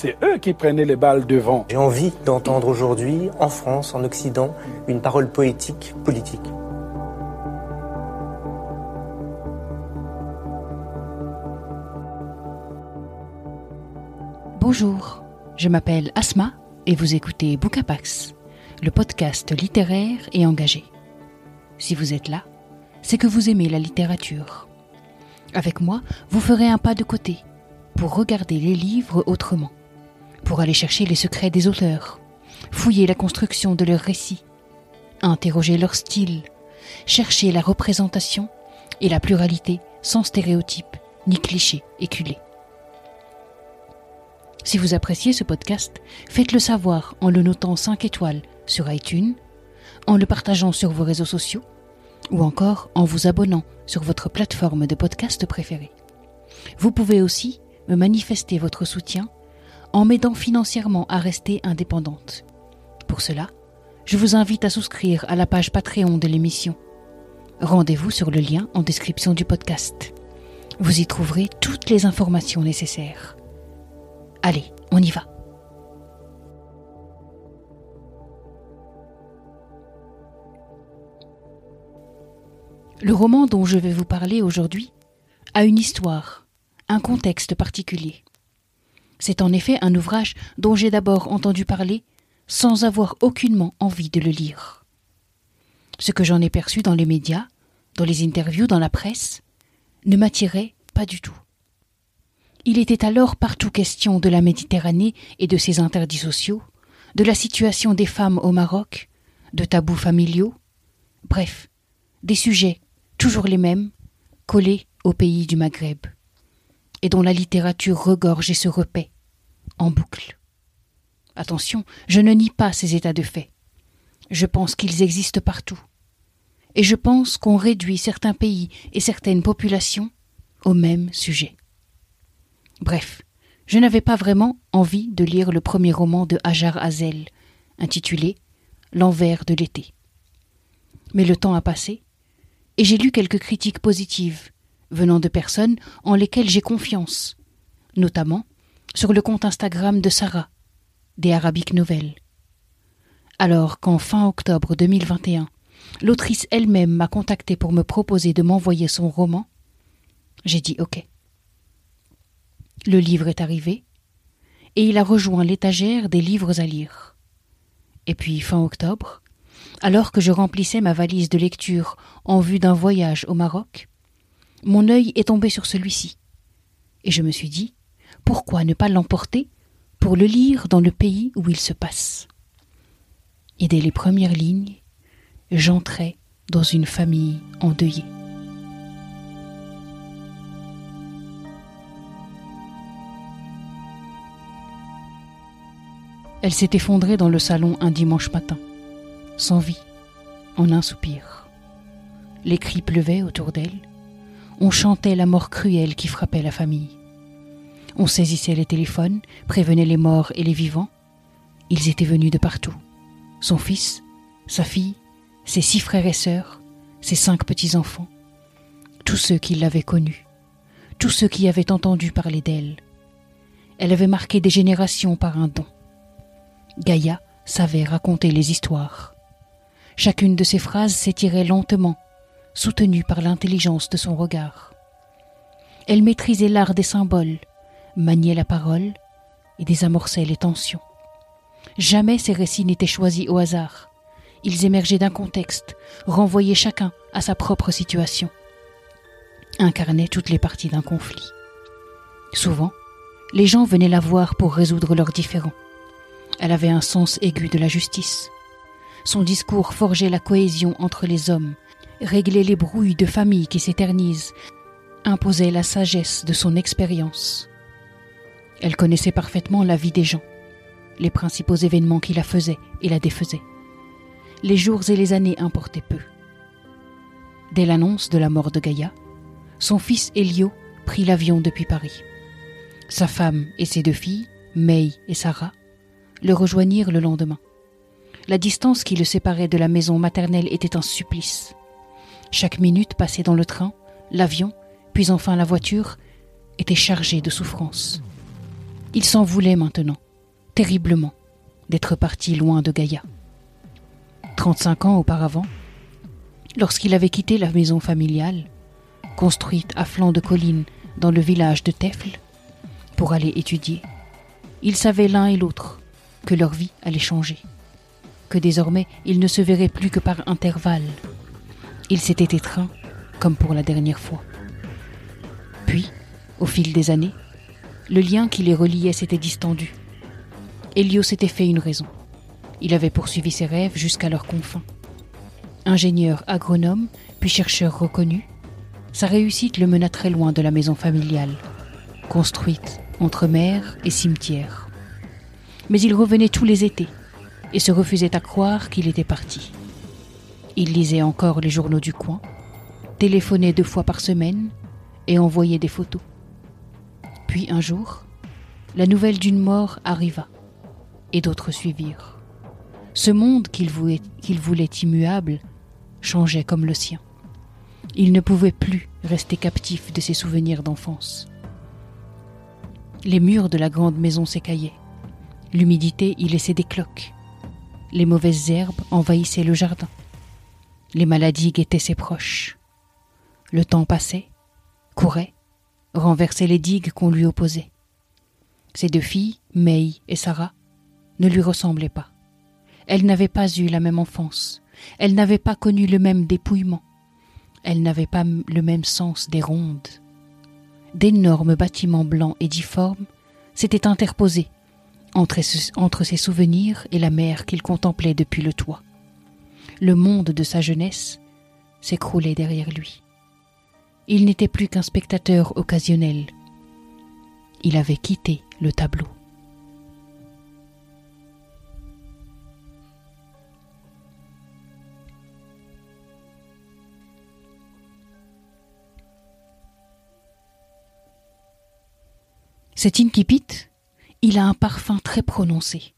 c'est eux qui prenaient les balles devant. J'ai envie d'entendre aujourd'hui, en France, en Occident, une parole poétique, politique. Bonjour, je m'appelle Asma et vous écoutez Bookapax, le podcast littéraire et engagé. Si vous êtes là, c'est que vous aimez la littérature. Avec moi, vous ferez un pas de côté pour regarder les livres autrement, pour aller chercher les secrets des auteurs, fouiller la construction de leurs récits, interroger leur style, chercher la représentation et la pluralité sans stéréotypes ni clichés éculés. Si vous appréciez ce podcast, faites-le savoir en le notant 5 étoiles sur iTunes, en le partageant sur vos réseaux sociaux ou encore en vous abonnant sur votre plateforme de podcast préférée. Vous pouvez aussi me manifester votre soutien en m'aidant financièrement à rester indépendante. Pour cela, je vous invite à souscrire à la page Patreon de l'émission. Rendez-vous sur le lien en description du podcast. Vous y trouverez toutes les informations nécessaires. Allez, on y va. Le roman dont je vais vous parler aujourd'hui a une histoire, un contexte particulier. C'est en effet un ouvrage dont j'ai d'abord entendu parler sans avoir aucunement envie de le lire. Ce que j'en ai perçu dans les médias, dans les interviews, dans la presse, ne m'attirait pas du tout. Il était alors partout question de la Méditerranée et de ses interdits sociaux, de la situation des femmes au Maroc, de tabous familiaux, bref, des sujets toujours les mêmes, collés au pays du Maghreb, et dont la littérature regorge et se repaît, en boucle. Attention, je ne nie pas ces états de fait. Je pense qu'ils existent partout. Et je pense qu'on réduit certains pays et certaines populations au même sujet. Bref, je n'avais pas vraiment envie de lire le premier roman de Hajar Hazel, intitulé L'envers de l'été. Mais le temps a passé, et j'ai lu quelques critiques positives, venant de personnes en lesquelles j'ai confiance, notamment sur le compte Instagram de Sarah, des Arabiques Nouvelles. Alors qu'en fin octobre 2021, l'autrice elle-même m'a contacté pour me proposer de m'envoyer son roman, j'ai dit OK. Le livre est arrivé, et il a rejoint l'étagère des livres à lire. Et puis, fin octobre, alors que je remplissais ma valise de lecture en vue d'un voyage au Maroc, mon œil est tombé sur celui-ci, et je me suis dit, pourquoi ne pas l'emporter pour le lire dans le pays où il se passe? Et dès les premières lignes, j'entrais dans une famille endeuillée. Elle s'est effondrée dans le salon un dimanche matin, sans vie, en un soupir. Les cris pleuvaient autour d'elle. On chantait la mort cruelle qui frappait la famille. On saisissait les téléphones, prévenait les morts et les vivants. Ils étaient venus de partout. Son fils, sa fille, ses six frères et sœurs, ses cinq petits-enfants, tous ceux qui l'avaient connue, tous ceux qui avaient entendu parler d'elle. Elle avait marqué des générations par un don. Gaïa savait raconter les histoires. Chacune de ses phrases s'étirait lentement, soutenue par l'intelligence de son regard. Elle maîtrisait l'art des symboles, maniait la parole et désamorçait les tensions. Jamais ses récits n'étaient choisis au hasard. Ils émergeaient d'un contexte, renvoyaient chacun à sa propre situation, incarnaient toutes les parties d'un conflit. Souvent, les gens venaient la voir pour résoudre leurs différends. Elle avait un sens aigu de la justice. Son discours forgeait la cohésion entre les hommes, réglait les brouilles de famille qui s'éternisent, imposait la sagesse de son expérience. Elle connaissait parfaitement la vie des gens, les principaux événements qui la faisaient et la défaisaient. Les jours et les années importaient peu. Dès l'annonce de la mort de Gaïa, son fils Elio prit l'avion depuis Paris. Sa femme et ses deux filles, May et Sarah, le rejoignirent le lendemain. La distance qui le séparait de la maison maternelle était un supplice. Chaque minute passée dans le train, l'avion, puis enfin la voiture, était chargée de souffrances. Il s'en voulait maintenant, terriblement, d'être parti loin de Gaïa. 35 ans auparavant, lorsqu'il avait quitté la maison familiale, construite à flanc de colline dans le village de Tefle, pour aller étudier, ils savaient l'un et l'autre que leur vie allait changer, que désormais ils ne se verraient plus que par intervalles. Ils s'étaient étreints comme pour la dernière fois. Puis, au fil des années, le lien qui les reliait s'était distendu. Elio s'était fait une raison. Il avait poursuivi ses rêves jusqu'à leurs confins. Ingénieur agronome, puis chercheur reconnu, sa réussite le mena très loin de la maison familiale, construite entre mer et cimetière. Mais il revenait tous les étés et se refusait à croire qu'il était parti. Il lisait encore les journaux du coin, téléphonait deux fois par semaine et envoyait des photos. Puis un jour, la nouvelle d'une mort arriva, et d'autres suivirent. Ce monde qu'il voulait, immuable changeait comme le sien. Il ne pouvait plus rester captif de ses souvenirs d'enfance. Les murs de la grande maison s'écaillaient. L'humidité y laissait des cloques. Les mauvaises herbes envahissaient le jardin. Les maladies guettaient ses proches. Le temps passait, courait, renversait les digues qu'on lui opposait. Ses deux filles, May et Sarah, ne lui ressemblaient pas. Elles n'avaient pas eu la même enfance, elles n'avaient pas connu le même dépouillement, elles n'avaient pas le même sens des rondes. D'énormes bâtiments blancs et difformes s'étaient interposés entre, entre ses souvenirs et la mer qu'il contemplait depuis le toit. Le monde de sa jeunesse s'écroulait derrière lui. Il n'était plus qu'un spectateur occasionnel. Il avait quitté le tableau. Cet incipit, il a un parfum très prononcé.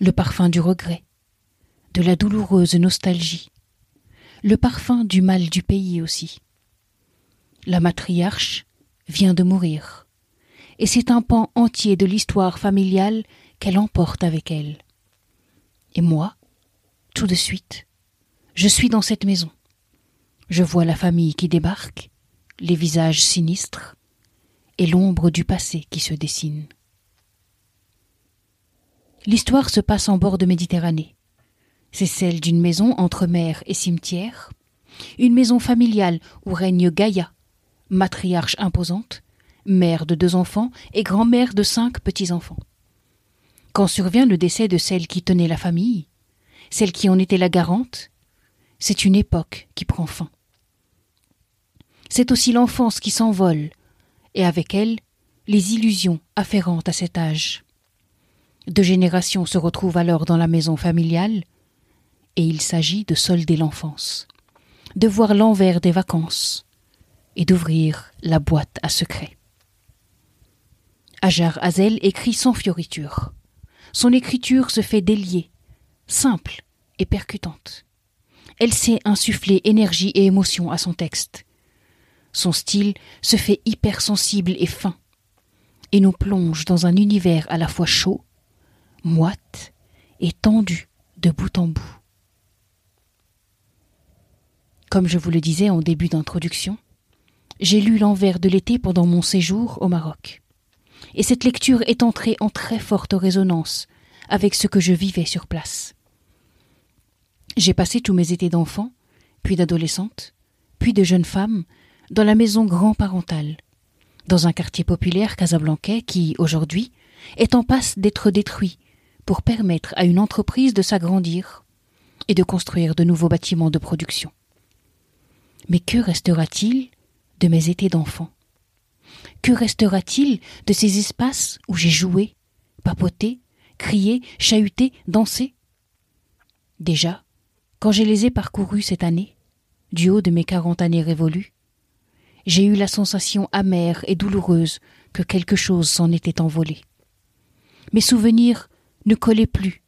Le parfum du regret, de la douloureuse nostalgie, le parfum du mal du pays aussi. La matriarche vient de mourir, et c'est un pan entier de l'histoire familiale qu'elle emporte avec elle. Et moi, tout de suite, je suis dans cette maison. Je vois la famille qui débarque, les visages sinistres, et l'ombre du passé qui se dessine. L'histoire se passe en bord de Méditerranée. C'est celle d'une maison entre mer et cimetière, une maison familiale où règne Gaïa, matriarche imposante, mère de deux enfants et grand-mère de cinq petits-enfants. Quand survient le décès de celle qui tenait la famille, celle qui en était la garante, c'est une époque qui prend fin. C'est aussi l'enfance qui s'envole, et avec elle les illusions afférentes à cet âge. Deux générations se retrouvent alors dans la maison familiale, et il s'agit de solder l'enfance, de voir l'envers des vacances, et d'ouvrir la boîte à secrets. Ajar Hazel écrit sans fioriture. Son écriture se fait déliée, simple et percutante. Elle sait insuffler énergie et émotion à son texte. Son style se fait hypersensible et fin, et nous plonge dans un univers à la fois chaud, moite et tendu de bout en bout. Comme je vous le disais en début d'introduction, j'ai lu L'envers de l'été pendant mon séjour au Maroc. Et cette lecture est entrée en très forte résonance avec ce que je vivais sur place. J'ai passé tous mes étés d'enfant, puis d'adolescente, puis de jeune femme, dans la maison grand-parentale, dans un quartier populaire casablancais qui, aujourd'hui, est en passe d'être détruit pour permettre à une entreprise de s'agrandir et de construire de nouveaux bâtiments de production. Mais que restera-t-il de mes étés d'enfant? Que restera-t-il de ces espaces où j'ai joué, papoté, crier, chahuter, danser Déjà, quand je les ai parcourus cette année, du haut de mes quarante années révolues, j'ai eu la sensation amère et douloureuse que quelque chose s'en était envolé. Mes souvenirs ne collaient plus,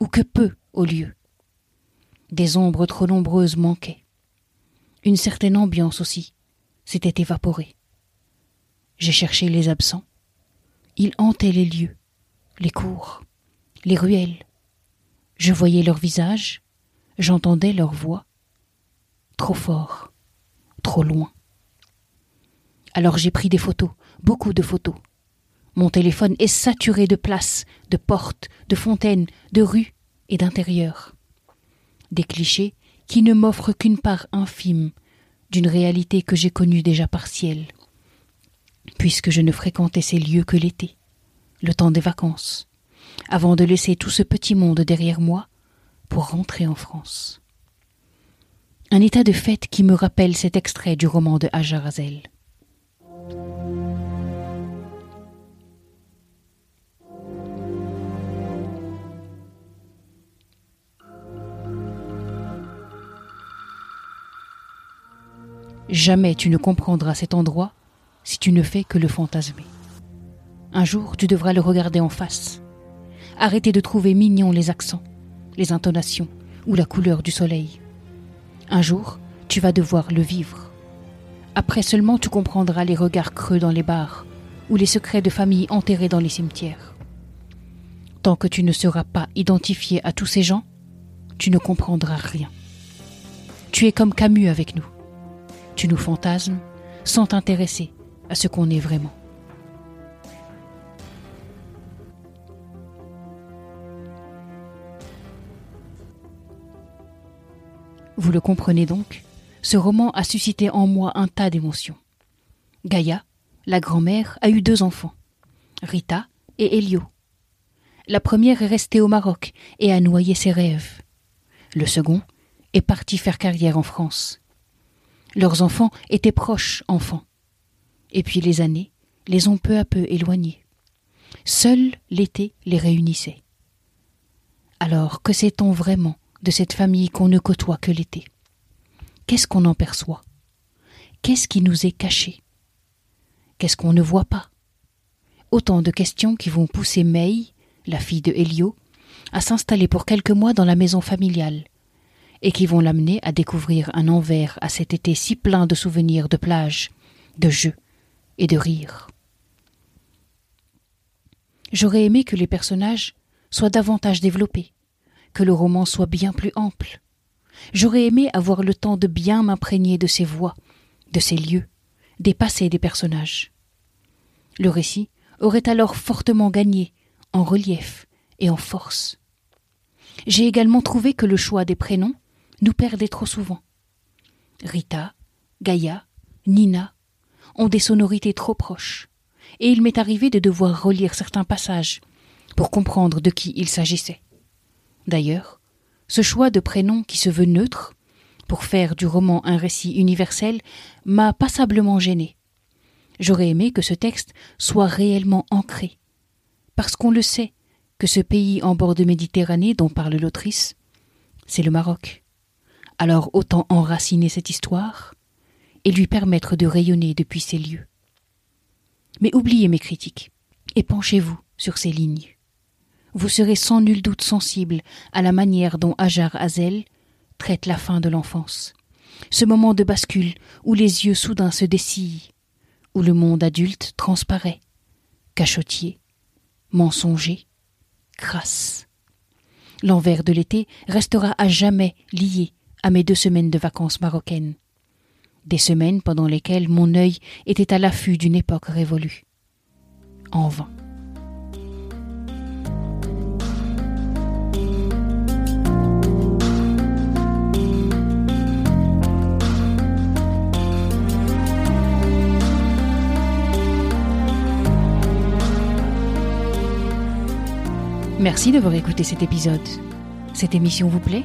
ou que peu au lieu. Des ombres trop nombreuses manquaient. Une certaine ambiance aussi s'était évaporée. J'ai cherché les absents. Ils hantaient les lieux, les cours, les ruelles. Je voyais leurs visages, j'entendais leurs voix. Trop fort, trop loin. Alors j'ai pris des photos, beaucoup de photos. Mon téléphone est saturé de places, de portes, de fontaines, de rues et d'intérieurs. Des clichés qui ne m'offrent qu'une part infime d'une réalité que j'ai connue déjà partielle, puisque je ne fréquentais ces lieux que l'été, le temps des vacances, avant de laisser tout ce petit monde derrière moi pour rentrer en France. Un état de fait qui me rappelle cet extrait du roman de Hajar Jamais tu ne comprendras cet endroit si tu ne fais que le fantasmer. Un jour, tu devras le regarder en face. Arrêter de trouver mignons les accents, les intonations ou la couleur du soleil. Un jour, tu vas devoir le vivre. Après seulement tu comprendras les regards creux dans les bars ou les secrets de famille enterrés dans les cimetières. Tant que tu ne seras pas identifié à tous ces gens, tu ne comprendras rien. Tu es comme Camus avec nous. Tu nous fantasmes sans t'intéresser à ce qu'on est vraiment. Vous le comprenez donc, ce roman a suscité en moi un tas d'émotions. Gaïa, la grand-mère, a eu deux enfants, Rita et Elio. La première est restée au Maroc et a noyé ses rêves. Le second est parti faire carrière en France. Leurs enfants étaient proches enfants. Et puis les années les ont peu à peu éloignés. Seul l'été les réunissait. Alors que sait-on vraiment de cette famille qu'on ne côtoie que l'été? Qu'est-ce qu'on en perçoit? Qu'est-ce qui nous est caché? Qu'est-ce qu'on ne voit pas? Autant de questions qui vont pousser May, la fille de Helio, à s'installer pour quelques mois dans la maison familiale, et qui vont l'amener à découvrir un envers à cet été si plein de souvenirs de plage, de jeux et de rires. J'aurais aimé que les personnages soient davantage développés, que le roman soit bien plus ample. J'aurais aimé avoir le temps de bien m'imprégner de ces voix, de ces lieux, des passés des personnages. Le récit aurait alors fortement gagné en relief et en force. J'ai également trouvé que le choix des prénoms nous perdait trop souvent. Rita, Gaïa, Nina ont des sonorités trop proches, et il m'est arrivé de devoir relire certains passages pour comprendre de qui il s'agissait. D'ailleurs, ce choix de prénom qui se veut neutre, pour faire du roman un récit universel, m'a passablement gêné. J'aurais aimé que ce texte soit réellement ancré, parce qu'on le sait que ce pays en bord de Méditerranée dont parle l'autrice, c'est le Maroc. Alors autant enraciner cette histoire et lui permettre de rayonner depuis ces lieux. Mais oubliez mes critiques et penchez-vous sur ces lignes vous serez sans nul doute sensible à la manière dont Hajar Hazel traite la fin de l'enfance. Ce moment de bascule où les yeux soudain se dessillent, où le monde adulte transparaît, cachotier, mensonger, crasse. L'envers de l'été restera à jamais lié à mes deux semaines de vacances marocaines. Des semaines pendant lesquelles mon œil était à l'affût d'une époque révolue. En vain. Merci d'avoir écouté cet épisode. Cette émission vous plaît?